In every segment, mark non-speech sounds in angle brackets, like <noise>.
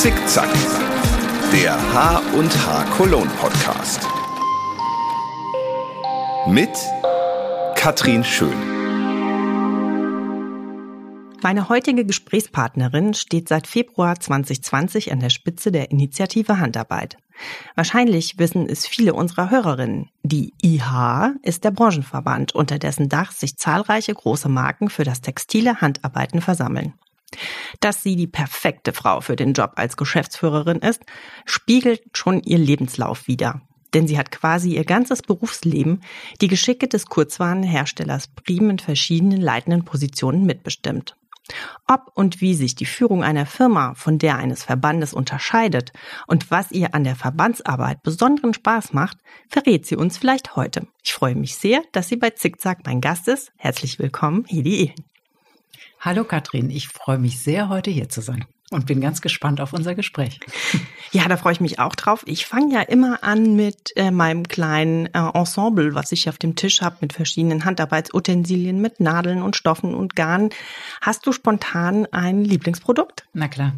Zickzack, der H und H Cologne Podcast. Mit Katrin Schön. Meine heutige Gesprächspartnerin steht seit Februar 2020 an der Spitze der Initiative Handarbeit. Wahrscheinlich wissen es viele unserer Hörerinnen. Die IH ist der Branchenverband, unter dessen Dach sich zahlreiche große Marken für das textile Handarbeiten versammeln. Dass sie die perfekte Frau für den Job als Geschäftsführerin ist, spiegelt schon ihr Lebenslauf wider. Denn sie hat quasi ihr ganzes Berufsleben die Geschicke des Kurzwarenherstellers Prim in verschiedenen leitenden Positionen mitbestimmt. Ob und wie sich die Führung einer Firma von der eines Verbandes unterscheidet und was ihr an der Verbandsarbeit besonderen Spaß macht, verrät sie uns vielleicht heute. Ich freue mich sehr, dass sie bei Zickzack mein Gast ist. Herzlich willkommen, Hedi Ehlen. Hallo Katrin, ich freue mich sehr, heute hier zu sein und bin ganz gespannt auf unser Gespräch. <laughs> Ja, da freue ich mich auch drauf. Ich fange ja immer an mit äh, meinem kleinen äh, Ensemble, was ich auf dem Tisch habe, mit verschiedenen Handarbeitsutensilien, mit Nadeln und Stoffen und Garn. Hast du spontan ein Lieblingsprodukt? Na klar.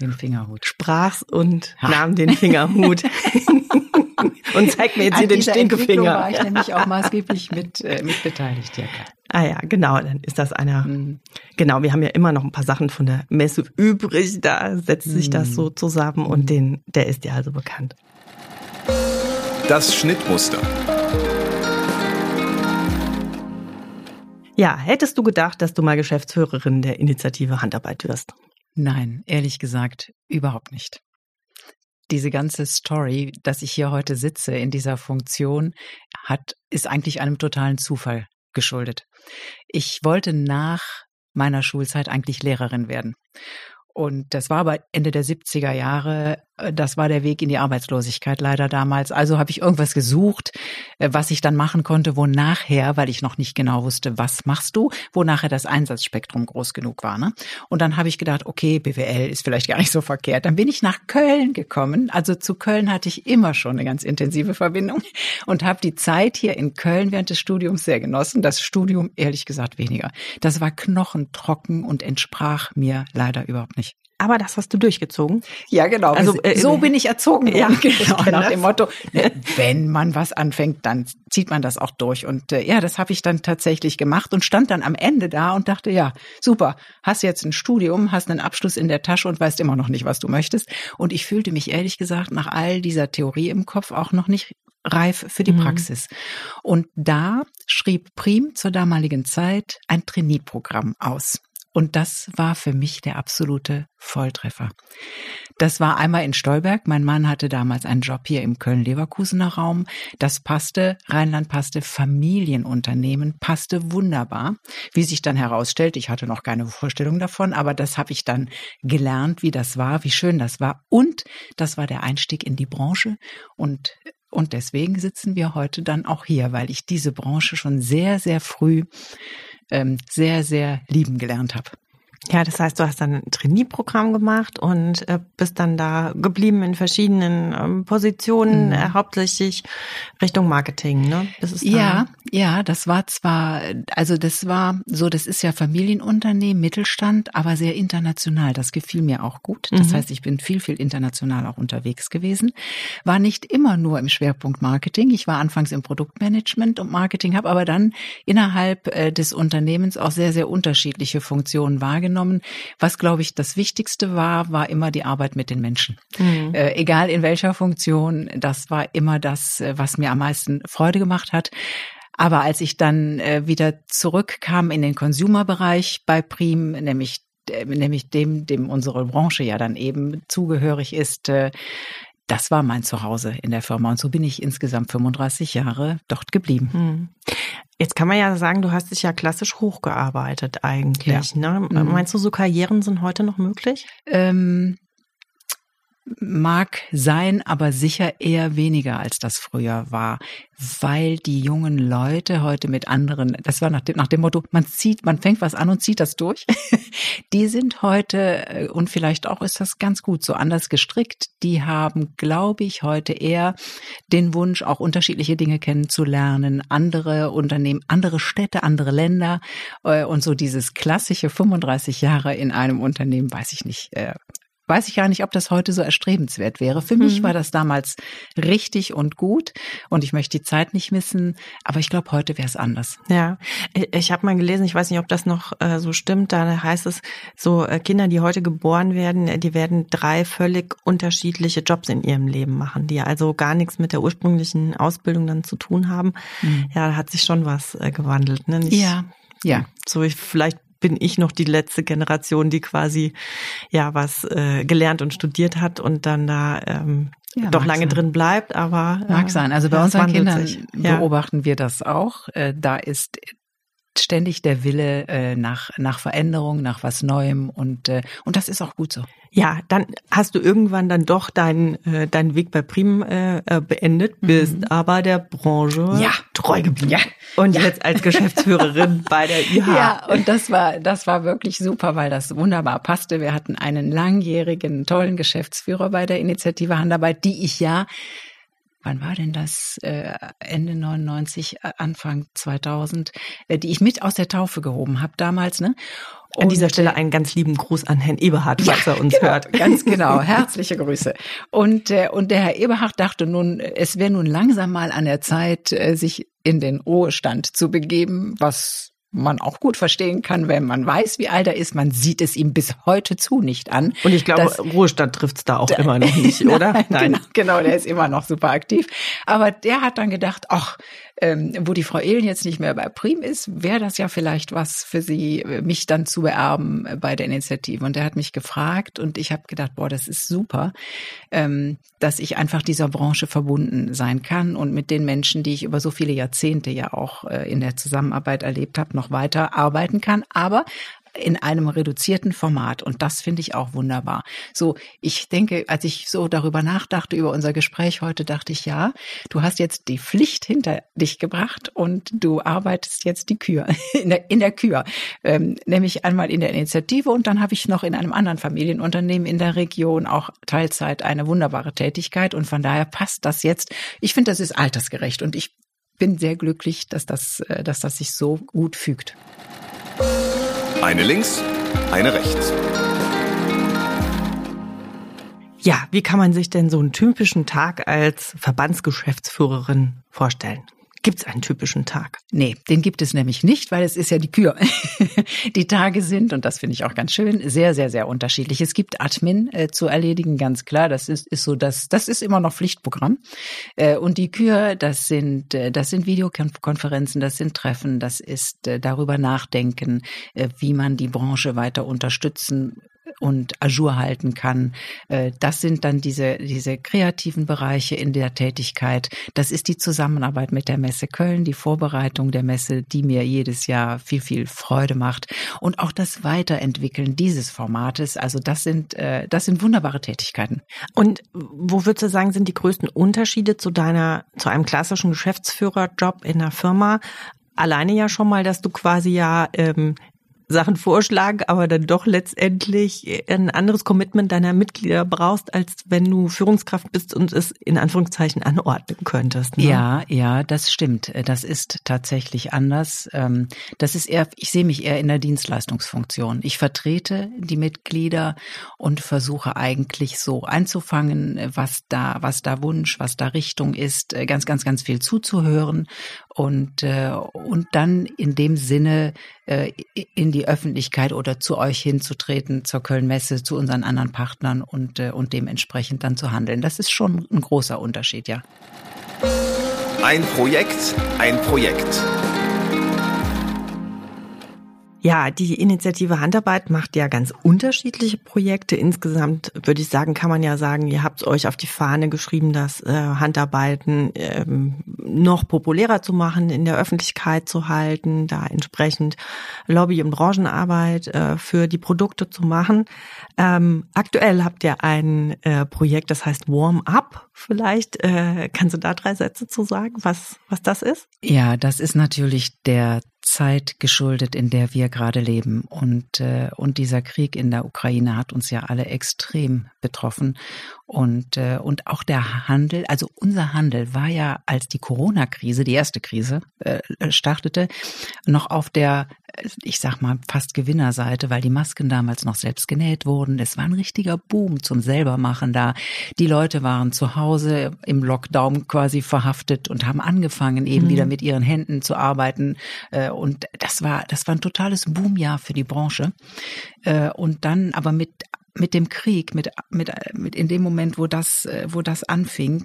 Den Fingerhut. Sprach's und ha. nahm den Fingerhut. <laughs> und zeig mir jetzt hier den Stinkefinger. war ich nämlich auch maßgeblich mit, äh, mit beteiligt, ja klar. Ah ja, genau, dann ist das einer. Mhm. Genau, wir haben ja immer noch ein paar Sachen von der Messe übrig, da setzt sich mhm. das so zusammen und den, der ist ja also bekannt. Das Schnittmuster. Ja, hättest du gedacht, dass du mal Geschäftsführerin der Initiative Handarbeit wirst? Nein, ehrlich gesagt, überhaupt nicht. Diese ganze Story, dass ich hier heute sitze in dieser Funktion, hat, ist eigentlich einem totalen Zufall geschuldet. Ich wollte nach meiner Schulzeit eigentlich Lehrerin werden. Und das war aber Ende der 70er Jahre das war der Weg in die Arbeitslosigkeit leider damals. Also habe ich irgendwas gesucht, äh, was ich dann machen konnte, wo nachher, weil ich noch nicht genau wusste, was machst du, wo nachher das Einsatzspektrum groß genug war. Ne? Und dann habe ich gedacht, okay, BWL ist vielleicht gar nicht so verkehrt. Dann bin ich nach Köln gekommen. Also zu Köln hatte ich immer schon eine ganz intensive Verbindung und habe die Zeit hier in Köln während des Studiums sehr genossen. Das Studium ehrlich gesagt weniger. Das war knochentrocken und entsprach mir leider überhaupt nicht. Aber das hast du durchgezogen. Ja, genau. Also äh, so bin ich erzogen. Ja, <laughs> genau. Nach dem Motto, wenn man was anfängt, dann zieht man das auch durch. Und äh, ja, das habe ich dann tatsächlich gemacht und stand dann am Ende da und dachte, ja, super, hast jetzt ein Studium, hast einen Abschluss in der Tasche und weißt immer noch nicht, was du möchtest. Und ich fühlte mich ehrlich gesagt nach all dieser Theorie im Kopf auch noch nicht reif für die mhm. Praxis. Und da schrieb Prim zur damaligen Zeit ein Trainee-Programm aus. Und das war für mich der absolute Volltreffer. Das war einmal in Stolberg. Mein Mann hatte damals einen Job hier im Köln-Leverkusener Raum. Das passte, Rheinland passte, Familienunternehmen passte wunderbar. Wie sich dann herausstellt, ich hatte noch keine Vorstellung davon, aber das habe ich dann gelernt, wie das war, wie schön das war. Und das war der Einstieg in die Branche. Und und deswegen sitzen wir heute dann auch hier, weil ich diese Branche schon sehr, sehr früh ähm, sehr, sehr lieben gelernt habe. Ja, das heißt, du hast dann ein Trainee-Programm gemacht und äh, bist dann da geblieben in verschiedenen ähm, Positionen, mhm. äh, hauptsächlich Richtung Marketing, ne? Das ist ja, ja, das war zwar, also das war so, das ist ja Familienunternehmen, Mittelstand, aber sehr international. Das gefiel mir auch gut. Das mhm. heißt, ich bin viel, viel international auch unterwegs gewesen. War nicht immer nur im Schwerpunkt Marketing. Ich war anfangs im Produktmanagement und Marketing, habe aber dann innerhalb äh, des Unternehmens auch sehr, sehr unterschiedliche Funktionen wahrgenommen wahrgenommen. Was, glaube ich, das Wichtigste war, war immer die Arbeit mit den Menschen. Mhm. Äh, egal in welcher Funktion, das war immer das, äh, was mir am meisten Freude gemacht hat. Aber als ich dann äh, wieder zurückkam in den Consumer-Bereich bei Prim, nämlich äh, nämlich dem, dem unsere Branche ja dann eben zugehörig ist, äh, das war mein Zuhause in der Firma. Und so bin ich insgesamt 35 Jahre dort geblieben. Hm. Jetzt kann man ja sagen, du hast dich ja klassisch hochgearbeitet eigentlich. Ja. Ne? Mhm. Meinst du, so Karrieren sind heute noch möglich? Ähm, mag sein, aber sicher eher weniger als das früher war, weil die jungen Leute heute mit anderen, das war nach dem, nach dem Motto, man zieht, man fängt was an und zieht das durch. <laughs> Die sind heute, äh, und vielleicht auch ist das ganz gut so anders gestrickt, die haben, glaube ich, heute eher den Wunsch, auch unterschiedliche Dinge kennenzulernen, andere Unternehmen, andere Städte, andere Länder. Äh, und so dieses klassische 35 Jahre in einem Unternehmen, weiß ich nicht, äh, weiß ich gar nicht, ob das heute so erstrebenswert wäre. Für mhm. mich war das damals richtig und gut und ich möchte die Zeit nicht missen, aber ich glaube, heute wäre es anders. Ja, ich habe mal gelesen, ich weiß nicht, ob das noch äh, so stimmt, da heißt es, so äh, Kinder, die heute geboren werden, äh, die werden drei völlig unterschiedliche Jobs in ihrem Leben machen, die also gar nichts mit der ursprünglichen Ausbildung dann zu tun haben. Mhm. Ja, da hat sich schon was gewandelt. Ne? Nicht, ja. Ja. So ich, vielleicht bin ich noch die letzte Generation, die quasi ja was äh, gelernt und studiert hat und dann da ähm, ja, doch lange sein. drin bleibt, aber mag äh, sein. Also bei unseren Kindern sich. beobachten ja. wir das auch. Äh, da ist ständig der Wille äh, nach nach Veränderung, nach was Neuem und äh, und das ist auch gut so. Ja, dann hast du irgendwann dann doch deinen äh, deinen Weg bei Prim äh, äh beendet, bist mhm. aber der Branche ja. treu geblieben. Ja. Und ja. jetzt als Geschäftsführerin <laughs> bei der IH. Ja, und das war das war wirklich super, weil das wunderbar passte. Wir hatten einen langjährigen tollen Geschäftsführer bei der Initiative Handarbeit, die ich ja wann war denn das? Äh, Ende 99, äh, Anfang 2000, äh, die ich mit aus der Taufe gehoben habe damals, ne? An dieser Stelle einen ganz lieben Gruß an Herrn Eberhard, falls ja, er uns genau, hört. Ganz genau, <laughs> herzliche Grüße. Und, äh, und der Herr Eberhard dachte nun, es wäre nun langsam mal an der Zeit, äh, sich in den Ruhestand zu begeben, was man auch gut verstehen kann, wenn man weiß, wie alt er ist. Man sieht es ihm bis heute zu nicht an. Und ich glaube, Ruhestand trifft's da auch immer noch nicht, <laughs> oder? Nein, Nein. Genau, genau, der ist immer noch super aktiv. Aber der hat dann gedacht, ach, ähm, wo die Frau Ehlen jetzt nicht mehr bei Prim ist, wäre das ja vielleicht was für sie, mich dann zu beerben bei der Initiative. Und er hat mich gefragt und ich habe gedacht, boah, das ist super, ähm, dass ich einfach dieser Branche verbunden sein kann und mit den Menschen, die ich über so viele Jahrzehnte ja auch äh, in der Zusammenarbeit erlebt habe, noch weiter arbeiten kann. Aber in einem reduzierten Format. Und das finde ich auch wunderbar. So, ich denke, als ich so darüber nachdachte, über unser Gespräch heute, dachte ich, ja, du hast jetzt die Pflicht hinter dich gebracht und du arbeitest jetzt die Kür, <laughs> in der, in der Kür. Ähm, nämlich einmal in der Initiative und dann habe ich noch in einem anderen Familienunternehmen in der Region auch Teilzeit eine wunderbare Tätigkeit und von daher passt das jetzt. Ich finde, das ist altersgerecht und ich bin sehr glücklich, dass das, äh, dass das sich so gut fügt. Eine links, eine rechts. Ja, wie kann man sich denn so einen typischen Tag als Verbandsgeschäftsführerin vorstellen? Gibt es einen typischen Tag? Nee, den gibt es nämlich nicht, weil es ist ja die Kür. <laughs> die Tage sind, und das finde ich auch ganz schön, sehr, sehr, sehr unterschiedlich. Es gibt Admin äh, zu erledigen, ganz klar. Das ist, ist so, das, das ist immer noch Pflichtprogramm. Äh, und die Kür, das sind, äh, das sind Videokonferenzen, das sind Treffen, das ist äh, darüber nachdenken, äh, wie man die Branche weiter unterstützen und Ajour halten kann. Äh, das sind dann diese, diese kreativen Bereiche in der Tätigkeit. Das ist die Zusammenarbeit mit der Messe Köln, die Vorbereitung der Messe, die mir jedes Jahr viel, viel Freude macht. Und auch das Weiterentwickeln dieses Formates. Also das sind, äh, das sind wunderbare Tätigkeiten. Und wo würdest du sagen, sind die größten Unterschiede zu deiner, zu einem klassischen Geschäftsführerjob in der Firma? Alleine ja schon mal, dass du quasi ja ähm, Sachen vorschlagen, aber dann doch letztendlich ein anderes Commitment deiner Mitglieder brauchst, als wenn du Führungskraft bist und es in Anführungszeichen anordnen könntest. Ne? Ja, ja, das stimmt. Das ist tatsächlich anders. Ähm, das ist eher, ich sehe mich eher in der Dienstleistungsfunktion. Ich vertrete die Mitglieder und versuche eigentlich so einzufangen, was da, was da Wunsch, was da Richtung ist, ganz, ganz, ganz viel zuzuhören und, äh, und dann in dem Sinne äh, in die Öffentlichkeit oder zu euch hinzutreten, zur Köln-Messe, zu unseren anderen Partnern und, äh, und dementsprechend dann zu handeln. Das ist schon ein großer Unterschied, ja. Ein Projekt, ein Projekt. Ja, die Initiative Handarbeit macht ja ganz unterschiedliche Projekte. Insgesamt würde ich sagen, kann man ja sagen, ihr habt euch auf die Fahne geschrieben, das äh, Handarbeiten ähm, noch populärer zu machen, in der Öffentlichkeit zu halten, da entsprechend Lobby- und Branchenarbeit äh, für die Produkte zu machen. Ähm, aktuell habt ihr ein äh, Projekt, das heißt Warm Up. Vielleicht äh, kannst du da drei Sätze zu sagen, was was das ist? Ja, das ist natürlich der Zeit geschuldet, in der wir gerade leben. Und, äh, und dieser Krieg in der Ukraine hat uns ja alle extrem betroffen. Und, äh, und auch der Handel, also unser Handel war ja, als die Corona-Krise, die erste Krise, äh, startete, noch auf der, ich sag mal, fast Gewinnerseite, weil die Masken damals noch selbst genäht wurden. Es war ein richtiger Boom zum Selbermachen da. Die Leute waren zu Hause im Lockdown quasi verhaftet und haben angefangen, eben mhm. wieder mit ihren Händen zu arbeiten. Äh, und das war, das war ein totales Boomjahr für die Branche. Äh, und dann aber mit mit dem Krieg, mit, mit, mit in dem Moment, wo das, äh, wo das anfing,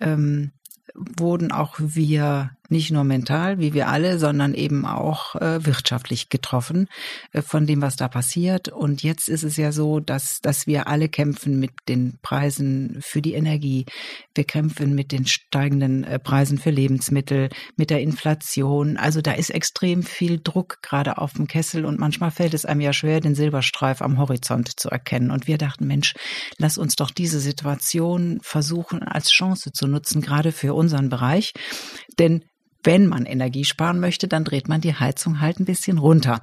ähm, wurden auch wir nicht nur mental, wie wir alle, sondern eben auch äh, wirtschaftlich getroffen äh, von dem, was da passiert. Und jetzt ist es ja so, dass, dass wir alle kämpfen mit den Preisen für die Energie. Wir kämpfen mit den steigenden äh, Preisen für Lebensmittel, mit der Inflation. Also da ist extrem viel Druck gerade auf dem Kessel und manchmal fällt es einem ja schwer, den Silberstreif am Horizont zu erkennen. Und wir dachten, Mensch, lass uns doch diese Situation versuchen als Chance zu nutzen, gerade für unseren Bereich. Denn wenn man Energie sparen möchte, dann dreht man die Heizung halt ein bisschen runter.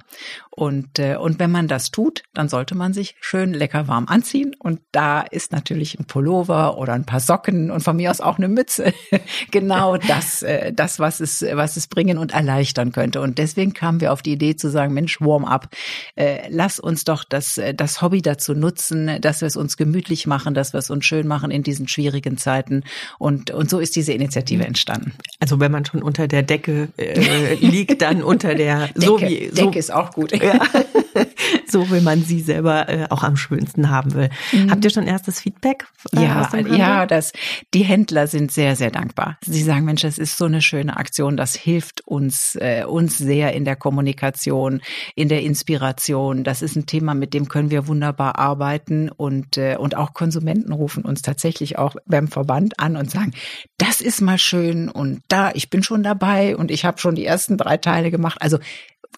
Und, äh, und wenn man das tut, dann sollte man sich schön lecker warm anziehen. Und da ist natürlich ein Pullover oder ein paar Socken und von mir aus auch eine Mütze <laughs> genau das, äh, das was, es, was es bringen und erleichtern könnte. Und deswegen kamen wir auf die Idee zu sagen, Mensch, Warm-up, äh, lass uns doch das, äh, das Hobby dazu nutzen, dass wir es uns gemütlich machen, dass wir es uns schön machen in diesen schwierigen Zeiten. Und, und so ist diese Initiative entstanden. Also wenn man schon unter der Decke äh, liegt, dann unter der <laughs> Decke, so wie so, Decke ist auch gut. Ja. <laughs> so wie man sie selber äh, auch am schönsten haben will. Mhm. Habt ihr schon erstes Feedback? Äh, ja, ja, das, die Händler sind sehr, sehr dankbar. Sie sagen, Mensch, das ist so eine schöne Aktion, das hilft uns, äh, uns sehr in der Kommunikation, in der Inspiration. Das ist ein Thema, mit dem können wir wunderbar arbeiten und, äh, und auch Konsumenten rufen uns tatsächlich auch beim Verband an und sagen, das ist mal schön und da, ich bin schon dabei und ich habe schon die ersten drei Teile gemacht. Also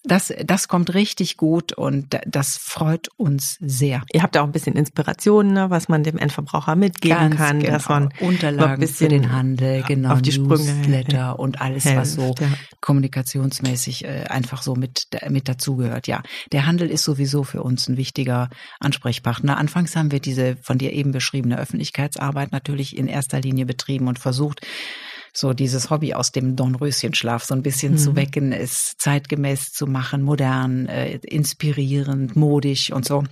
das, das kommt richtig gut und das freut uns sehr. Ihr habt auch ein bisschen Inspiration, ne, was man dem Endverbraucher mitgeben Ganz kann, genau. dass man Unterlagen für den Handel, genau, auf die Newsletter und alles, helft, was so ja. kommunikationsmäßig äh, einfach so mit mit dazugehört. Ja, der Handel ist sowieso für uns ein wichtiger Ansprechpartner. Anfangs haben wir diese von dir eben beschriebene Öffentlichkeitsarbeit natürlich in erster Linie betrieben und versucht, so dieses Hobby aus dem Dornröschenschlaf so ein bisschen mhm. zu wecken, es zeitgemäß zu machen, modern, äh, inspirierend, modisch und so.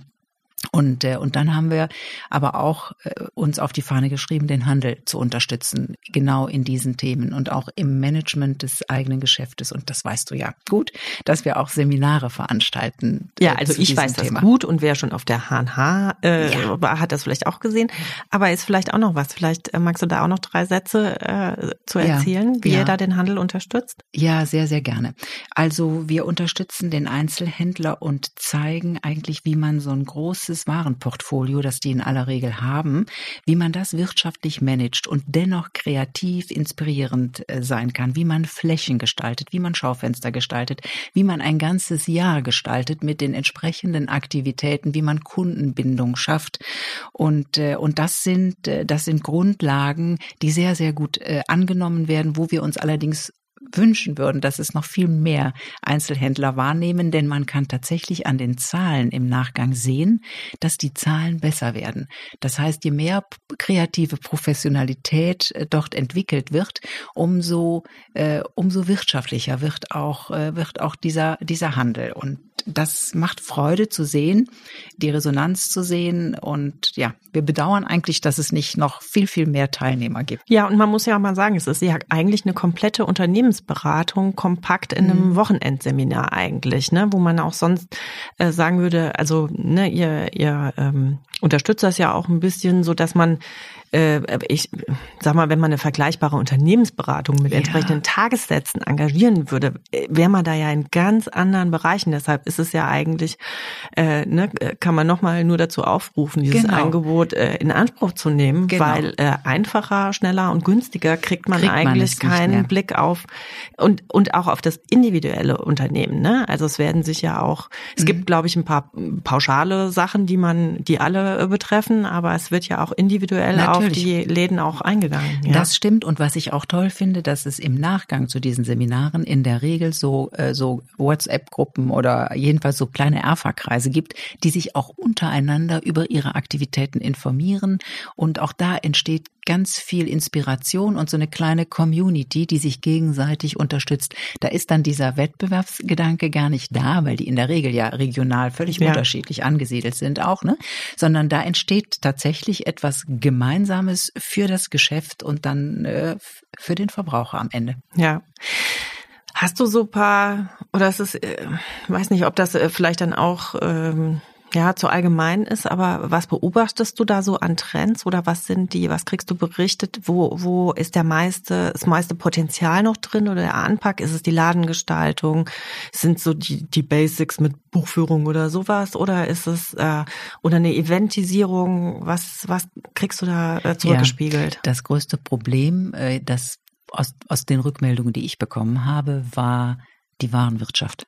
Und, äh, und dann haben wir aber auch äh, uns auf die Fahne geschrieben, den Handel zu unterstützen, genau in diesen Themen und auch im Management des eigenen Geschäftes. Und das weißt du ja gut, dass wir auch Seminare veranstalten. Äh, ja, also ich weiß Thema. das gut und wer schon auf der HNH äh, ja. hat das vielleicht auch gesehen. Aber ist vielleicht auch noch was. Vielleicht äh, magst du da auch noch drei Sätze äh, zu erzählen, ja, wie ja. ihr da den Handel unterstützt? Ja, sehr, sehr gerne. Also wir unterstützen den Einzelhändler und zeigen eigentlich, wie man so ein großes großes Warenportfolio, das die in aller Regel haben, wie man das wirtschaftlich managt und dennoch kreativ, inspirierend äh, sein kann, wie man Flächen gestaltet, wie man Schaufenster gestaltet, wie man ein ganzes Jahr gestaltet mit den entsprechenden Aktivitäten, wie man Kundenbindung schafft. Und, äh, und das sind, äh, das sind Grundlagen, die sehr, sehr gut angenommen werden, wo wir uns allerdings wünschen würden, dass es noch viel mehr Einzelhändler wahrnehmen, denn man kann tatsächlich an den Zahlen im Nachgang sehen, dass die Zahlen besser werden. Das heißt, je mehr kreative Professionalität äh, dort entwickelt wird, umso äh, umso wirtschaftlicher wird auch äh, wird auch dieser dieser Handel und das macht Freude zu sehen, die Resonanz zu sehen und ja, wir bedauern eigentlich, dass es nicht noch viel viel mehr Teilnehmer gibt. Ja, und man muss ja auch mal sagen, es ist ja eigentlich eine komplette Unternehmens Unternehmensberatung kompakt in einem mhm. Wochenendseminar eigentlich, ne, wo man auch sonst äh, sagen würde, also ne, ihr, ihr ähm, unterstützt das ja auch ein bisschen, so dass man äh, ich sag mal, wenn man eine vergleichbare Unternehmensberatung mit ja. entsprechenden Tagessätzen engagieren würde, äh, wäre man da ja in ganz anderen Bereichen. Deshalb ist es ja eigentlich, äh, ne, kann man nochmal nur dazu aufrufen, dieses genau. Angebot äh, in Anspruch zu nehmen, genau. weil äh, einfacher, schneller und günstiger kriegt man kriegt eigentlich man keinen Blick auf und und auch auf das individuelle Unternehmen. Ne? Also es werden sich ja auch, es mhm. gibt glaube ich ein paar pauschale Sachen, die man, die alle betreffen, aber es wird ja auch individuell Natürlich auf die Läden auch eingegangen. Ja. Das stimmt. Und was ich auch toll finde, dass es im Nachgang zu diesen Seminaren in der Regel so, äh, so WhatsApp-Gruppen oder jedenfalls so kleine Erfa-Kreise gibt, die sich auch untereinander über ihre Aktivitäten informieren. Und auch da entsteht ganz viel Inspiration und so eine kleine Community, die sich gegenseitig unterstützt. Da ist dann dieser Wettbewerbsgedanke gar nicht da, weil die in der Regel ja regional völlig ja. unterschiedlich angesiedelt sind auch, ne? Sondern da entsteht tatsächlich etwas Gemeinsames für das Geschäft und dann äh, für den Verbraucher am Ende. Ja. Hast du so paar, oder ist es, äh, weiß nicht, ob das äh, vielleicht dann auch ähm, ja, zu allgemein ist, aber was beobachtest du da so an Trends oder was sind die, was kriegst du berichtet, wo, wo ist der meiste, das meiste Potenzial noch drin oder der Anpack? Ist es die Ladengestaltung? Sind so die, die Basics mit Buchführung oder sowas? Oder ist es, äh, oder eine Eventisierung? Was, was kriegst du da äh, zurückgespiegelt? Ja, das größte Problem, äh, das aus, aus den Rückmeldungen, die ich bekommen habe, war die Warenwirtschaft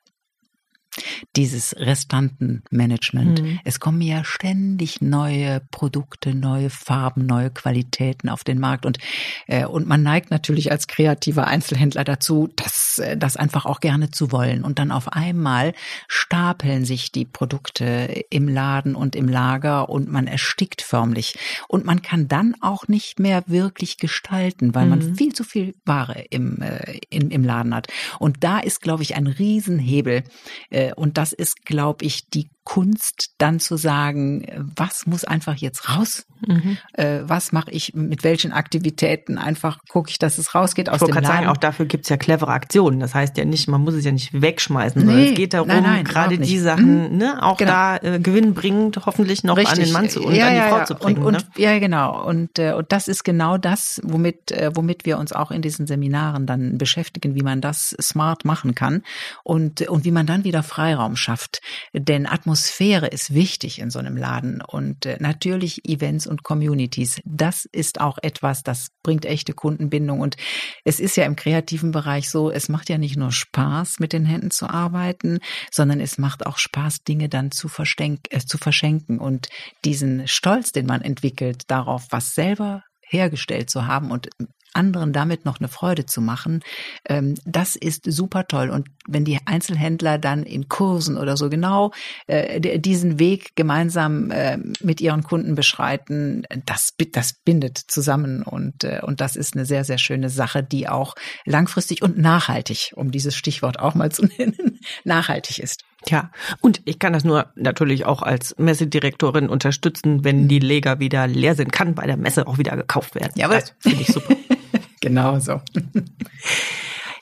dieses Restantenmanagement. Mhm. Es kommen ja ständig neue Produkte, neue Farben, neue Qualitäten auf den Markt und äh, und man neigt natürlich als kreativer Einzelhändler dazu, das äh, das einfach auch gerne zu wollen und dann auf einmal stapeln sich die Produkte im Laden und im Lager und man erstickt förmlich und man kann dann auch nicht mehr wirklich gestalten, weil mhm. man viel zu viel Ware im, äh, im im Laden hat und da ist glaube ich ein Riesenhebel äh, und das ist, glaube ich, die Kunst, dann zu sagen, was muss einfach jetzt raus? Mhm. Äh, was mache ich mit welchen Aktivitäten? Einfach gucke ich, dass es rausgeht aus ich dem Laden. sagen, auch dafür gibt's ja clevere Aktionen. Das heißt ja nicht, man muss es ja nicht wegschmeißen, sondern es geht darum, nein, nein, gerade die Sachen, mhm. ne, auch genau. da äh, gewinnbringend hoffentlich noch Richtig. an den Mann zu und ja, an die ja, Frau ja. zu bringen. Und, ne? und, ja, genau. Und, äh, und das ist genau das, womit, äh, womit wir uns auch in diesen Seminaren dann beschäftigen, wie man das smart machen kann und, und wie man dann wieder Freiraum schafft. Denn Atmosphäre ist wichtig in so einem Laden und äh, natürlich Events und Communities. Das ist auch etwas, das bringt echte Kundenbindung und es ist ja im kreativen Bereich so, es macht ja nicht nur Spaß, mit den Händen zu arbeiten, sondern es macht auch Spaß, Dinge dann zu, äh, zu verschenken und diesen Stolz, den man entwickelt, darauf, was selber hergestellt zu haben und anderen damit noch eine Freude zu machen, ähm, das ist super toll. Und wenn die Einzelhändler dann in Kursen oder so genau äh, diesen Weg gemeinsam äh, mit ihren Kunden beschreiten, das, das bindet zusammen und, äh, und das ist eine sehr, sehr schöne Sache, die auch langfristig und nachhaltig, um dieses Stichwort auch mal zu <laughs> nennen, nachhaltig ist. Ja, und ich kann das nur natürlich auch als Messedirektorin unterstützen, wenn die Leger wieder leer sind, kann bei der Messe auch wieder gekauft werden. Ja, aber finde ich super. <laughs> genau so.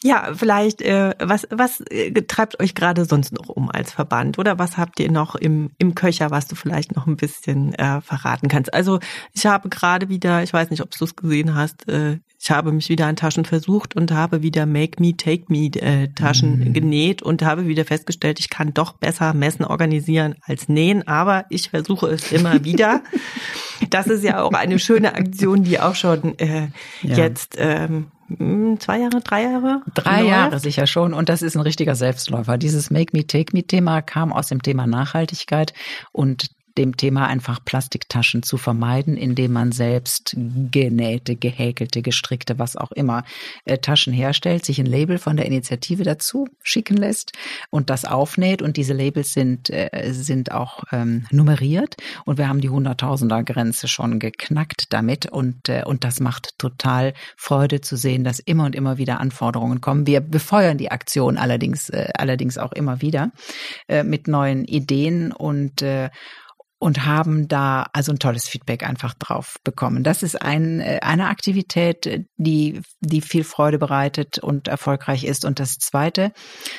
Ja, vielleicht, äh, was, was äh, treibt euch gerade sonst noch um als Verband? Oder was habt ihr noch im, im Köcher, was du vielleicht noch ein bisschen äh, verraten kannst? Also ich habe gerade wieder, ich weiß nicht, ob du es gesehen hast, äh, ich habe mich wieder an Taschen versucht und habe wieder Make Me, Take Me äh, Taschen mhm. genäht und habe wieder festgestellt, ich kann doch besser Messen organisieren als nähen, aber ich versuche es immer <laughs> wieder. das ist ja auch eine schöne Aktion, die auch schon äh, ja. jetzt ähm, hm, zwei Jahre, drei Jahre? Drei läuft. Jahre sicher schon. Und das ist ein richtiger Selbstläufer. Dieses Make Me, Take Me Thema kam aus dem Thema Nachhaltigkeit und dem Thema einfach Plastiktaschen zu vermeiden, indem man selbst genähte, gehäkelte, gestrickte, was auch immer äh, Taschen herstellt, sich ein Label von der Initiative dazu schicken lässt und das aufnäht. Und diese Labels sind äh, sind auch ähm, nummeriert. Und wir haben die Hunderttausender Grenze schon geknackt damit. Und äh, und das macht total Freude zu sehen, dass immer und immer wieder Anforderungen kommen. Wir befeuern die Aktion allerdings äh, allerdings auch immer wieder äh, mit neuen Ideen. Und äh, und haben da also ein tolles Feedback einfach drauf bekommen. Das ist ein, äh, eine Aktivität, die, die viel Freude bereitet und erfolgreich ist. Und das zweite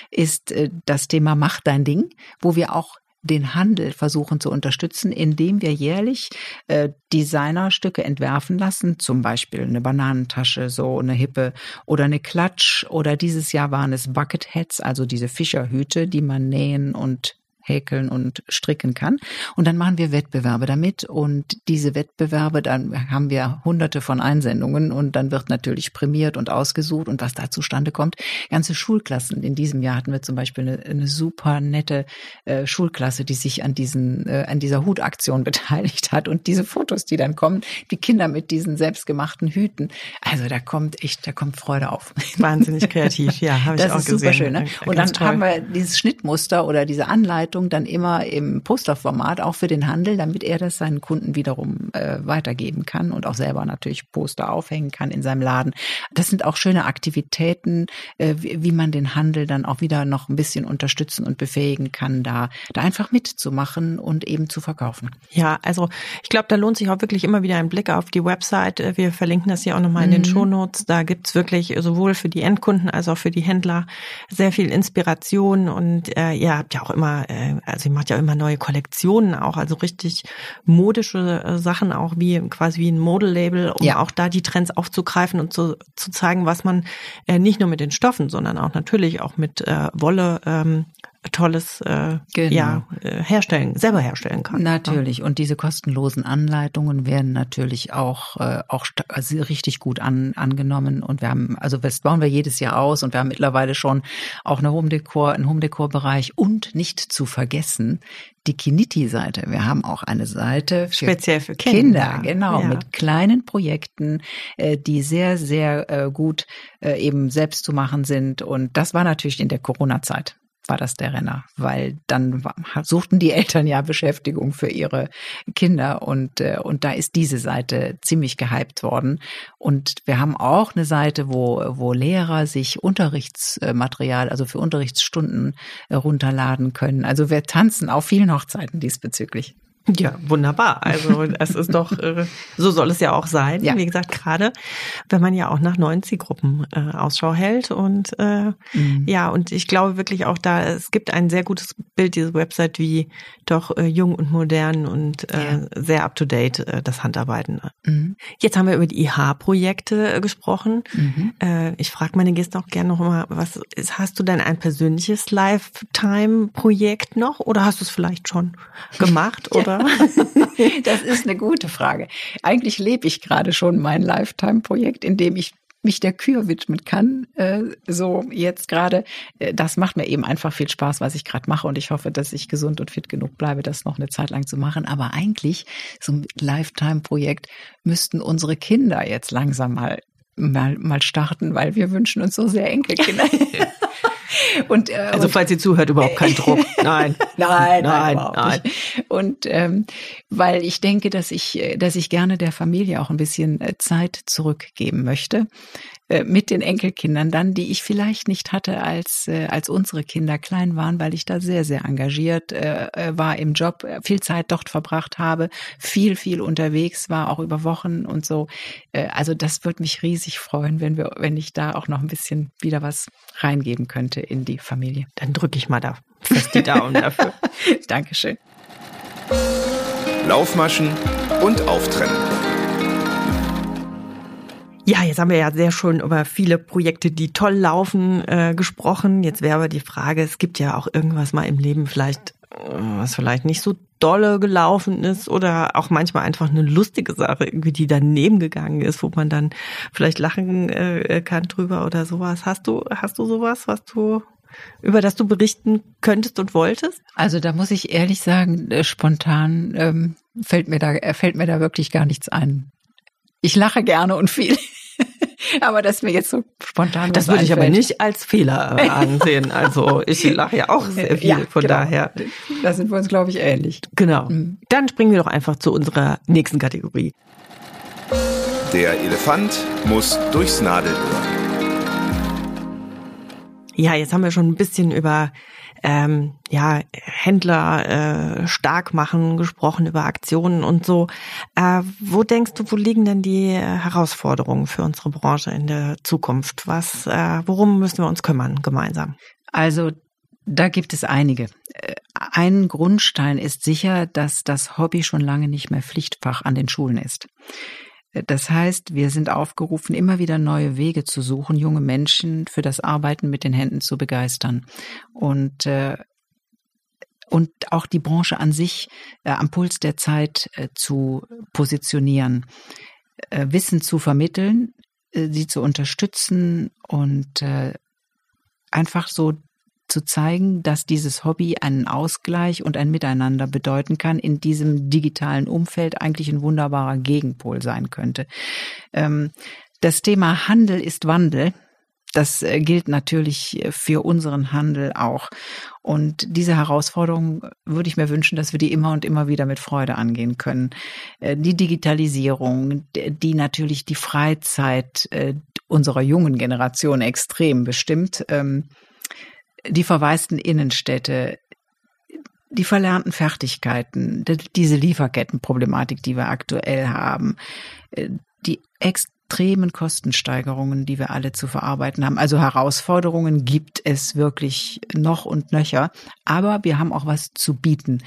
ist äh, das Thema Mach dein Ding, wo wir auch den Handel versuchen zu unterstützen, indem wir jährlich äh, Designerstücke entwerfen lassen, zum Beispiel eine Bananentasche, so eine Hippe oder eine Klatsch oder dieses Jahr waren es Bucketheads, also diese Fischerhüte, die man nähen und häkeln und stricken kann. Und dann machen wir Wettbewerbe damit und diese Wettbewerbe, dann haben wir hunderte von Einsendungen und dann wird natürlich prämiert und ausgesucht und was da zustande kommt. Ganze Schulklassen. In diesem Jahr hatten wir zum Beispiel eine, eine super nette äh, Schulklasse, die sich an diesen, äh, an dieser Hutaktion <laughs> beteiligt hat und diese Fotos, die dann kommen, die Kinder mit diesen selbstgemachten Hüten. Also da kommt echt, da kommt Freude auf. Wahnsinnig kreativ, ja, <laughs> habe ich auch gesehen. Das ist super schön. Ne? Und dann toll. haben wir dieses Schnittmuster oder diese Anleitung dann immer im Posterformat auch für den Handel, damit er das seinen Kunden wiederum äh, weitergeben kann und auch selber natürlich Poster aufhängen kann in seinem Laden. Das sind auch schöne Aktivitäten, äh, wie, wie man den Handel dann auch wieder noch ein bisschen unterstützen und befähigen kann, da, da einfach mitzumachen und eben zu verkaufen. Ja, also ich glaube, da lohnt sich auch wirklich immer wieder ein Blick auf die Website. Wir verlinken das hier auch nochmal in den mhm. Shownotes. Da gibt's wirklich sowohl für die Endkunden als auch für die Händler sehr viel Inspiration und äh, ihr habt ja auch immer, äh, also ihr macht ja immer neue Kollektionen auch, also richtig modische äh, Sachen auch wie quasi wie ein Model-Label, um ja. auch da die Trends aufzugreifen und zu, zu zeigen, was man äh, nicht nur mit den Stoffen, sondern auch natürlich auch mit äh, Wolle ähm, Tolles äh, genau. ja, äh, herstellen, selber herstellen kann. Natürlich. Und diese kostenlosen Anleitungen werden natürlich auch, äh, auch also richtig gut an, angenommen. Und wir haben, also das bauen wir jedes Jahr aus und wir haben mittlerweile schon auch eine Home Decor, einen Home Decor Bereich und nicht zu vergessen die Kiniti-Seite. Wir haben auch eine Seite für speziell für Kinder, Kinder genau, ja. mit kleinen Projekten, äh, die sehr, sehr äh, gut eben selbst zu machen sind. Und das war natürlich in der Corona-Zeit war das der Renner, weil dann suchten die Eltern ja Beschäftigung für ihre Kinder und, äh, und da ist diese Seite ziemlich gehypt worden. Und wir haben auch eine Seite, wo, wo Lehrer sich Unterrichtsmaterial, also für Unterrichtsstunden äh, runterladen können. Also wir tanzen auf vielen Hochzeiten diesbezüglich. Ja, wunderbar. Also es ist doch, äh, so soll es ja auch sein. Ja. Wie gesagt, gerade wenn man ja auch nach neuen Zielgruppen äh, Ausschau hält. Und äh, mhm. ja, und ich glaube wirklich auch da, es gibt ein sehr gutes Bild, diese Website, wie doch äh, jung und modern und äh, ja. sehr up-to-date äh, das Handarbeiten. Mhm. Jetzt haben wir über die IH-Projekte äh, gesprochen. Mhm. Äh, ich frage meine Gäste auch gerne noch mal, was ist, hast du denn ein persönliches Lifetime-Projekt noch oder hast du es vielleicht schon gemacht? Oder <laughs> das ist eine gute Frage. Eigentlich lebe ich gerade schon mein Lifetime-Projekt, in dem ich mich der Kür widmen kann, äh, so jetzt gerade. Äh, das macht mir eben einfach viel Spaß, was ich gerade mache und ich hoffe, dass ich gesund und fit genug bleibe, das noch eine Zeit lang zu machen. Aber eigentlich, so ein Lifetime-Projekt müssten unsere Kinder jetzt langsam mal mal, mal starten, weil wir wünschen uns so sehr Enkelkinder. <laughs> Und, äh, also falls ihr zuhört, überhaupt kein Druck. <laughs> Nein, nein, nein, nein. nein. Und ähm, weil ich denke, dass ich, dass ich gerne der Familie auch ein bisschen äh, Zeit zurückgeben möchte. Äh, mit den Enkelkindern dann, die ich vielleicht nicht hatte, als, äh, als unsere Kinder klein waren, weil ich da sehr, sehr engagiert äh, war im Job, viel Zeit dort verbracht habe, viel, viel unterwegs war, auch über Wochen und so. Also das würde mich riesig freuen, wenn wir, wenn ich da auch noch ein bisschen wieder was reingeben könnte in die Familie. Dann drücke ich mal da fest die Daumen dafür. <laughs> Dankeschön. Laufmaschen und Auftrennen. Ja, jetzt haben wir ja sehr schön über viele Projekte, die toll laufen, äh, gesprochen. Jetzt wäre aber die Frage, es gibt ja auch irgendwas mal im Leben vielleicht, äh, was vielleicht nicht so dolle gelaufen ist oder auch manchmal einfach eine lustige Sache, irgendwie die daneben gegangen ist, wo man dann vielleicht lachen äh, kann drüber oder sowas. Hast du, hast du sowas, was du über das du berichten könntest und wolltest? Also da muss ich ehrlich sagen, äh, spontan ähm, fällt mir da fällt mir da wirklich gar nichts ein. Ich lache gerne und viel. <laughs> aber das mir jetzt so spontan. Das würde ich aber nicht als Fehler äh, <laughs> ansehen. Also ich lache ja auch sehr viel, ja, von genau. daher. Da sind wir uns, glaube ich, ähnlich. Genau. Mhm. Dann springen wir doch einfach zu unserer nächsten Kategorie. Der Elefant muss durchs Nadelöhr. Ja, jetzt haben wir schon ein bisschen über ähm, ja, Händler äh, stark machen gesprochen, über Aktionen und so. Äh, wo denkst du, wo liegen denn die Herausforderungen für unsere Branche in der Zukunft? Was, äh, worum müssen wir uns kümmern gemeinsam? Also da gibt es einige. Äh, ein Grundstein ist sicher, dass das Hobby schon lange nicht mehr Pflichtfach an den Schulen ist. Das heißt, wir sind aufgerufen, immer wieder neue Wege zu suchen, junge Menschen für das Arbeiten mit den Händen zu begeistern. Und äh, und auch die Branche an sich äh, am Puls der Zeit äh, zu positionieren, äh, Wissen zu vermitteln, äh, sie zu unterstützen und äh, einfach so zu zeigen, dass dieses Hobby einen Ausgleich und ein Miteinander bedeuten kann, in diesem digitalen Umfeld eigentlich ein wunderbarer Gegenpol sein könnte. Ähm, das Thema Handel ist Wandel. Das äh, gilt natürlich für unseren Handel auch. Und diese Herausforderung würde ich mir wünschen, dass wir die immer und immer wieder mit Freude angehen können. Äh, die Digitalisierung, die natürlich die Freizeit äh, unserer jungen Generation extrem bestimmt, ähm, die verwaisten Innenstädte, die verlernten Fertigkeiten, diese Lieferkettenproblematik, die wir aktuell haben, die ex extremen Kostensteigerungen, die wir alle zu verarbeiten haben. Also Herausforderungen gibt es wirklich noch und nöcher. Aber wir haben auch was zu bieten.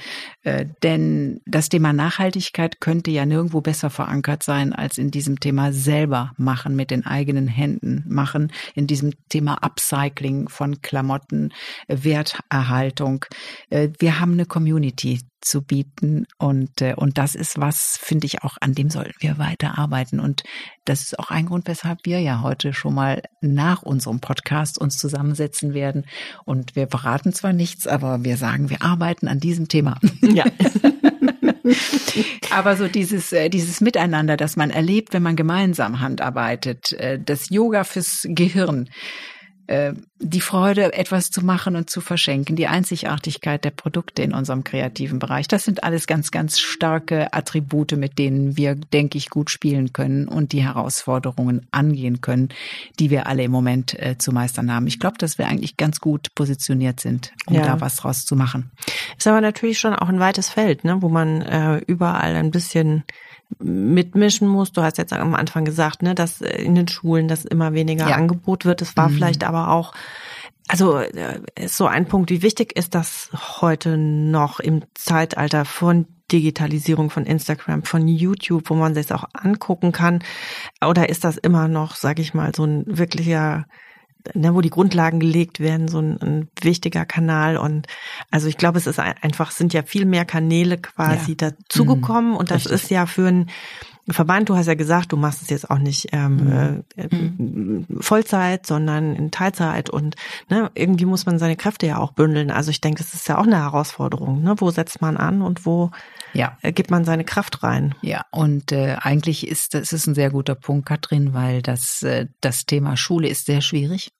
Äh, denn das Thema Nachhaltigkeit könnte ja nirgendwo besser verankert sein als in diesem Thema selber machen, mit den eigenen Händen machen, in diesem Thema Upcycling von Klamotten, Werterhaltung. Äh, wir haben eine Community, zu bieten. Und, äh, und das ist was, finde ich auch, an dem sollten wir weiterarbeiten. Und das ist auch ein Grund, weshalb wir ja heute schon mal nach unserem Podcast uns zusammensetzen werden. Und wir verraten zwar nichts, aber wir sagen, wir arbeiten an diesem Thema. Ja. <laughs> Aber so dieses, äh, dieses Miteinander, das man erlebt, wenn man gemeinsam handarbeitet, äh, das Yoga fürs Gehirn, äh, die Freude, etwas zu machen und zu verschenken, die Einzigartigkeit der Produkte in unserem kreativen Bereich. Das sind alles ganz, ganz starke Attribute, mit denen wir, denke ich, gut spielen können und die Herausforderungen angehen können, die wir alle im Moment äh, zu meistern haben. Ich glaube, dass wir eigentlich ganz gut positioniert sind, um ja. da was draus zu machen. Ist aber natürlich schon auch ein weites Feld, ne, wo man äh, überall ein bisschen mitmischen muss. Du hast jetzt am Anfang gesagt, ne, dass in den Schulen das immer weniger ja. Angebot wird. Es war mhm. vielleicht aber auch also äh, ist so ein Punkt, wie wichtig ist das heute noch im Zeitalter von Digitalisierung von Instagram, von YouTube, wo man sich auch angucken kann? Oder ist das immer noch, sage ich mal, so ein wirklicher ne, wo die Grundlagen gelegt werden, so ein, ein, wichtiger Kanal. Und also ich glaube, es ist einfach, sind ja viel mehr Kanäle quasi ja. dazugekommen. Mhm. Und das Richtig. ist ja für ein Verband, du hast ja gesagt, du machst es jetzt auch nicht ähm, mhm. äh, mhm. Vollzeit, sondern in Teilzeit und ne, irgendwie muss man seine Kräfte ja auch bündeln. Also ich denke, das ist ja auch eine Herausforderung. Ne? Wo setzt man an und wo ja. äh, gibt man seine Kraft rein? Ja, und äh, eigentlich ist das ist ein sehr guter Punkt, Katrin, weil das, äh, das Thema Schule ist sehr schwierig.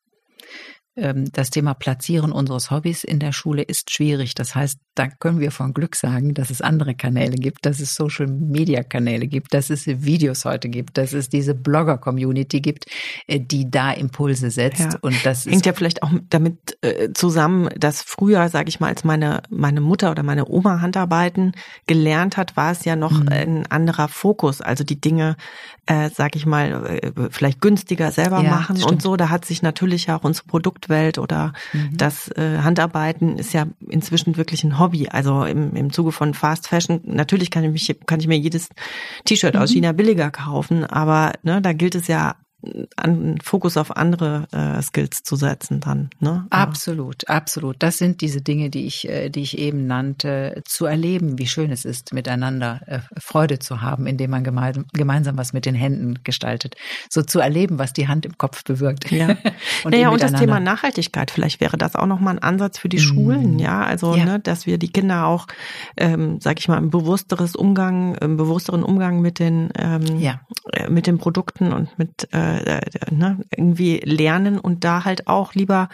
Ähm, das Thema Platzieren unseres Hobbys in der Schule ist schwierig. Das heißt, da können wir von Glück sagen, dass es andere Kanäle gibt, dass es Social Media Kanäle gibt, dass es Videos heute gibt, dass es diese Blogger Community gibt, äh, die da Impulse setzt. Ja. Und das hängt ja vielleicht auch damit äh, zusammen, dass früher, sage ich mal, als meine meine Mutter oder meine Oma Handarbeiten gelernt hat, war es ja noch mhm. ein anderer Fokus. Also die Dinge, äh, sage ich mal, äh, vielleicht günstiger selber ja, machen stimmt. und so. Da hat sich natürlich auch unsere Produktwelt oder mhm. das äh, Handarbeiten ist ja inzwischen wirklich ein Hobby. Also im, im Zuge von Fast Fashion, natürlich kann ich mich, kann ich mir jedes T-Shirt mhm. aus China billiger kaufen, aber ne, da gilt es ja an Fokus auf andere äh, Skills zu setzen dann. Ne? Absolut, absolut. Das sind diese Dinge, die ich, äh, die ich eben nannte, zu erleben, wie schön es ist, miteinander äh, Freude zu haben, indem man gemeinsam, gemeinsam was mit den Händen gestaltet. So zu erleben, was die Hand im Kopf bewirkt. Ja. <laughs> und, naja, und das Thema Nachhaltigkeit, vielleicht wäre das auch nochmal ein Ansatz für die mm. Schulen, ja. Also, ja. Ne, dass wir die Kinder auch, ähm, sag ich mal, ein bewussteres Umgang, einen bewussteren Umgang mit den ähm, ja. Äh, mit den Produkten und mit äh, äh, ne, irgendwie lernen und da halt auch lieber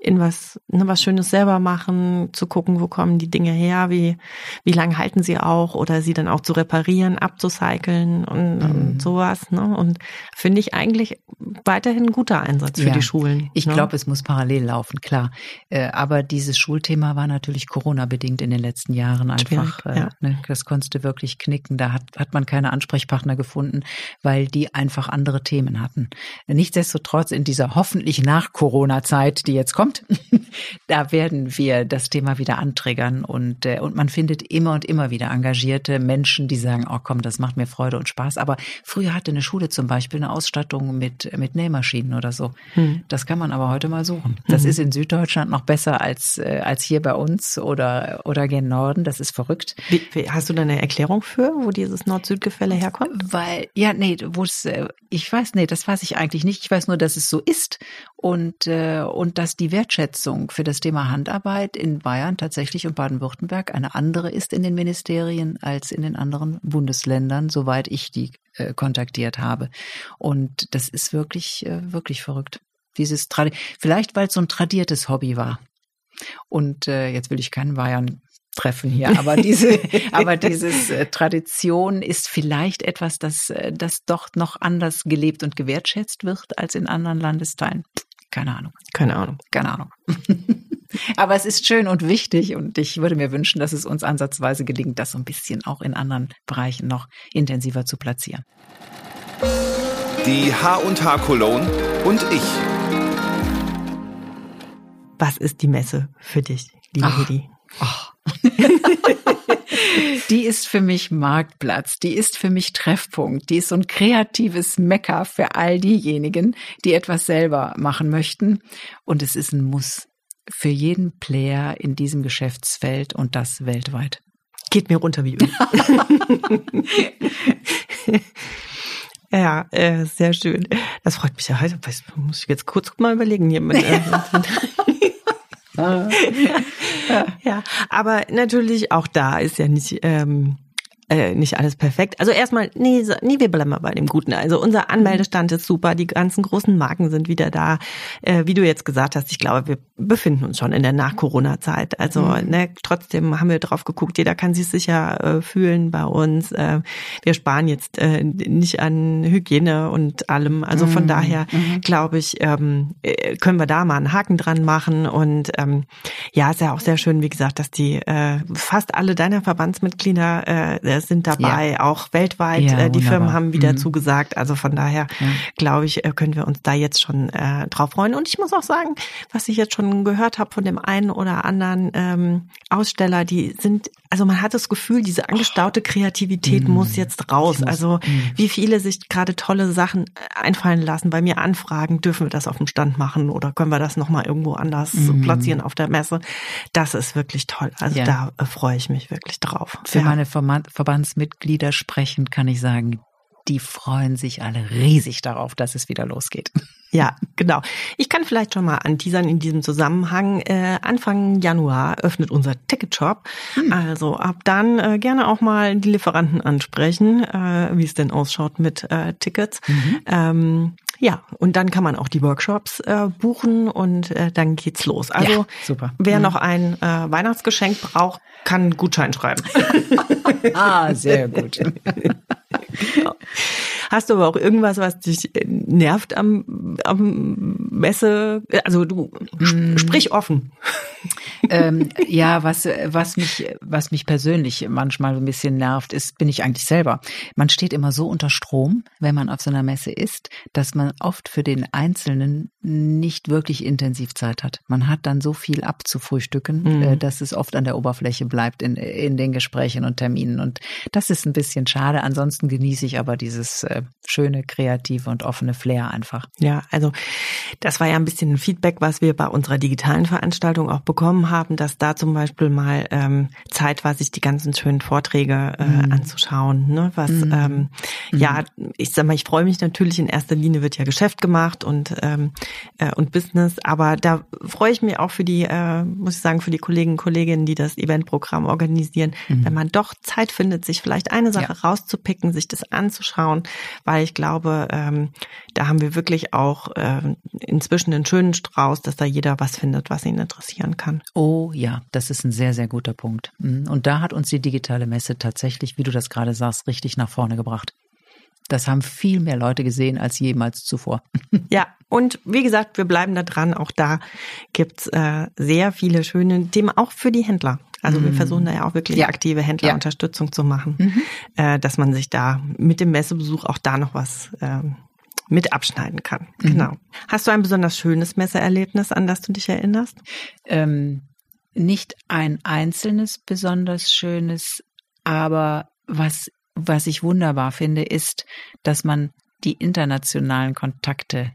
in was, ne, was Schönes selber machen, zu gucken, wo kommen die Dinge her, wie, wie lange halten sie auch oder sie dann auch zu reparieren, abzucyceln und, mhm. und sowas. Ne? Und finde ich eigentlich weiterhin ein guter Einsatz für ja. die Schulen. Ich ne? glaube, es muss parallel laufen, klar. Äh, aber dieses Schulthema war natürlich Corona-bedingt in den letzten Jahren einfach, äh, ja. ne, das konntest du wirklich knicken. Da hat, hat man keine Ansprechpartner gefunden, weil die einfach andere Themen hatten. Nichtsdestotrotz in dieser hoffentlich nach Corona-Zeit, die jetzt kommt, kommt, <laughs> da werden wir das Thema wieder antriggern und, äh, und man findet immer und immer wieder engagierte Menschen, die sagen, oh komm, das macht mir Freude und Spaß. Aber früher hatte eine Schule zum Beispiel eine Ausstattung mit, mit Nähmaschinen oder so. Hm. Das kann man aber heute mal suchen. Das hm. ist in Süddeutschland noch besser als, äh, als hier bei uns oder, oder gen Norden. Das ist verrückt. Wie, wie, hast du da eine Erklärung für, wo dieses Nord-Süd-Gefälle herkommt? Weil, ja, nee, wo es, äh, ich weiß, nee, das weiß ich eigentlich nicht. Ich weiß nur, dass es so ist und, äh, und dass die Wertschätzung für das Thema Handarbeit in Bayern tatsächlich und Baden-Württemberg eine andere ist in den Ministerien als in den anderen Bundesländern, soweit ich die äh, kontaktiert habe. Und das ist wirklich, äh, wirklich verrückt. Dieses Tradi vielleicht weil es so ein tradiertes Hobby war. Und äh, jetzt will ich keinen Bayern treffen hier, aber diese, <laughs> aber dieses äh, Tradition ist vielleicht etwas, das, äh, das doch noch anders gelebt und gewertschätzt wird als in anderen Landesteilen. Keine Ahnung. Keine Ahnung. Keine Ahnung. <laughs> Aber es ist schön und wichtig und ich würde mir wünschen, dass es uns ansatzweise gelingt, das so ein bisschen auch in anderen Bereichen noch intensiver zu platzieren. Die H und H Cologne und ich. Was ist die Messe für dich, liebe Ach, Hedi? <laughs> Die ist für mich Marktplatz, die ist für mich Treffpunkt, die ist so ein kreatives Mecker für all diejenigen, die etwas selber machen möchten. Und es ist ein Muss für jeden Player in diesem Geschäftsfeld und das weltweit. Geht mir runter wie Öl. <laughs> ja, äh, sehr schön. Das freut mich ja. heute. muss ich jetzt kurz mal überlegen. Hier mit, äh, <laughs> <laughs> ja, aber natürlich auch da ist ja nicht ähm, äh, nicht alles perfekt. Also erstmal, nee, nee, wir bleiben mal bei dem Guten. Also unser Anmeldestand ist super, die ganzen großen Marken sind wieder da. Äh, wie du jetzt gesagt hast, ich glaube, wir befinden uns schon in der Nach-Corona-Zeit. Also mhm. ne, trotzdem haben wir drauf geguckt, jeder kann sich sicher äh, fühlen bei uns. Äh, wir sparen jetzt äh, nicht an Hygiene und allem. Also von mhm. daher mhm. glaube ich, ähm, äh, können wir da mal einen Haken dran machen. Und ähm, ja, ist ja auch sehr schön, wie gesagt, dass die äh, fast alle deiner Verbandsmitglieder äh, sind dabei, ja. auch weltweit. Ja, äh, die Firmen haben wieder mhm. zugesagt. Also von daher ja. glaube ich, äh, können wir uns da jetzt schon äh, drauf freuen. Und ich muss auch sagen, was ich jetzt schon gehört habe von dem einen oder anderen ähm, Aussteller, die sind, also man hat das Gefühl, diese angestaute Kreativität mm. muss jetzt raus. Muss, also mm. wie viele sich gerade tolle Sachen äh, einfallen lassen, bei mir anfragen, dürfen wir das auf dem Stand machen oder können wir das nochmal irgendwo anders mm. platzieren auf der Messe? Das ist wirklich toll. Also da äh, freue ich mich wirklich drauf. Für meine Verband Verbandsmitglieder sprechend kann ich sagen, die freuen sich alle riesig darauf, dass es wieder losgeht. <laughs> Ja, genau. Ich kann vielleicht schon mal anteasern in diesem Zusammenhang. Äh, Anfang Januar öffnet unser Ticketshop. Hm. Also ab dann äh, gerne auch mal die Lieferanten ansprechen, äh, wie es denn ausschaut mit äh, Tickets. Mhm. Ähm, ja, und dann kann man auch die Workshops äh, buchen und äh, dann geht's los. Also ja, super. wer mhm. noch ein äh, Weihnachtsgeschenk braucht, kann einen Gutschein schreiben. <laughs> <laughs> ah, sehr gut. 哎 <laughs> 呦 Hast du aber auch irgendwas, was dich äh, nervt am, am Messe? Also du mm. sprich offen. Ähm, <laughs> ja, was, was mich, was mich persönlich manchmal ein bisschen nervt, ist, bin ich eigentlich selber. Man steht immer so unter Strom, wenn man auf so einer Messe ist, dass man oft für den Einzelnen nicht wirklich intensiv Zeit hat. Man hat dann so viel abzufrühstücken, mhm. äh, dass es oft an der Oberfläche bleibt in, in den Gesprächen und Terminen. Und das ist ein bisschen schade. Ansonsten genieße ich aber dieses äh, schöne, kreative und offene Flair einfach. Ja, also das war ja ein bisschen ein Feedback, was wir bei unserer digitalen Veranstaltung auch bekommen haben, dass da zum Beispiel mal ähm, Zeit war, sich die ganzen schönen Vorträge äh, mhm. anzuschauen. Ne? Was mhm. ähm, ja, ich sag mal, ich freue mich natürlich in erster Linie wird ja Geschäft gemacht und ähm, äh, und Business, aber da freue ich mich auch für die, äh, muss ich sagen, für die Kollegen und Kolleginnen, die das Eventprogramm organisieren, mhm. wenn man doch Zeit findet, sich vielleicht eine Sache ja. rauszupicken, sich das anzuschauen, weil ich glaube, ähm, da haben wir wirklich auch äh, inzwischen einen schönen Strauß, dass da jeder was findet, was ihn interessieren kann. Oh ja, das ist ein sehr, sehr guter Punkt. Mhm. Und da hat uns die digitale Messe tatsächlich, wie du das gerade sagst, richtig nach vorne gebracht. Das haben viel mehr Leute gesehen als jemals zuvor. <laughs> Ja, und wie gesagt, wir bleiben da dran. Auch da gibt's äh, sehr viele schöne Themen, auch für die Händler. Also mhm. wir versuchen da ja auch wirklich ja. aktive Händlerunterstützung ja. zu machen, mhm. äh, dass man sich da mit dem Messebesuch auch da noch was ähm, mit abschneiden kann. Mhm. Genau. Hast du ein besonders schönes Messeerlebnis, an das du dich erinnerst? Ähm, nicht ein einzelnes besonders schönes, aber was, was ich wunderbar finde, ist, dass man die internationalen Kontakte,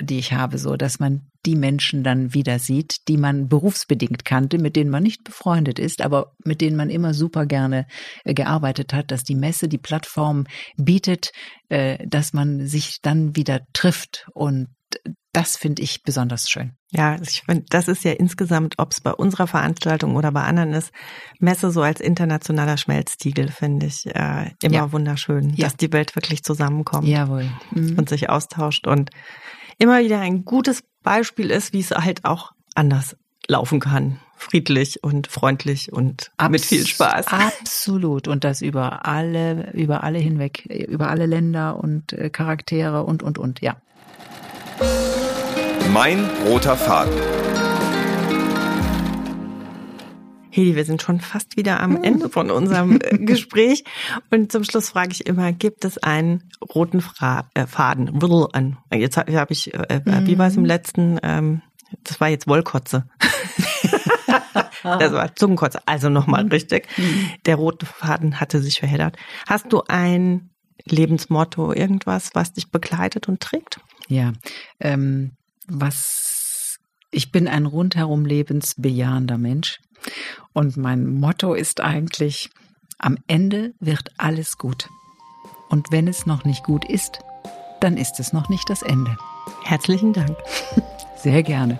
die ich habe, so, dass man die Menschen dann wieder sieht, die man berufsbedingt kannte, mit denen man nicht befreundet ist, aber mit denen man immer super gerne äh, gearbeitet hat, dass die Messe, die Plattform bietet, äh, dass man sich dann wieder trifft und das finde ich besonders schön. Ja, ich finde, das ist ja insgesamt, ob es bei unserer Veranstaltung oder bei anderen ist, Messe so als internationaler Schmelztiegel, finde ich äh, immer ja. wunderschön, ja. dass die Welt wirklich zusammenkommt Jawohl. Mhm. und sich austauscht und immer wieder ein gutes Beispiel ist, wie es halt auch anders laufen kann. Friedlich und freundlich und Abs mit viel Spaß. Absolut. Und das über alle, über alle hinweg, über alle Länder und äh, Charaktere und, und, und, ja. Mein roter Faden. Hedi, wir sind schon fast wieder am Ende von unserem äh, <laughs> Gespräch. Und zum Schluss frage ich immer, gibt es einen roten Fra äh, Faden? Jetzt habe hab ich, äh, wie war es im mhm. letzten? Ähm, das war jetzt Wollkotze. <laughs> das war Zungenkotze. Also nochmal mhm. richtig. Mhm. Der rote Faden hatte sich verheddert. Hast du ein Lebensmotto, irgendwas, was dich begleitet und trägt? Ja, ähm, was ich bin ein rundherum lebensbejahender Mensch und mein Motto ist eigentlich, am Ende wird alles gut. Und wenn es noch nicht gut ist, dann ist es noch nicht das Ende. Herzlichen Dank. Sehr gerne.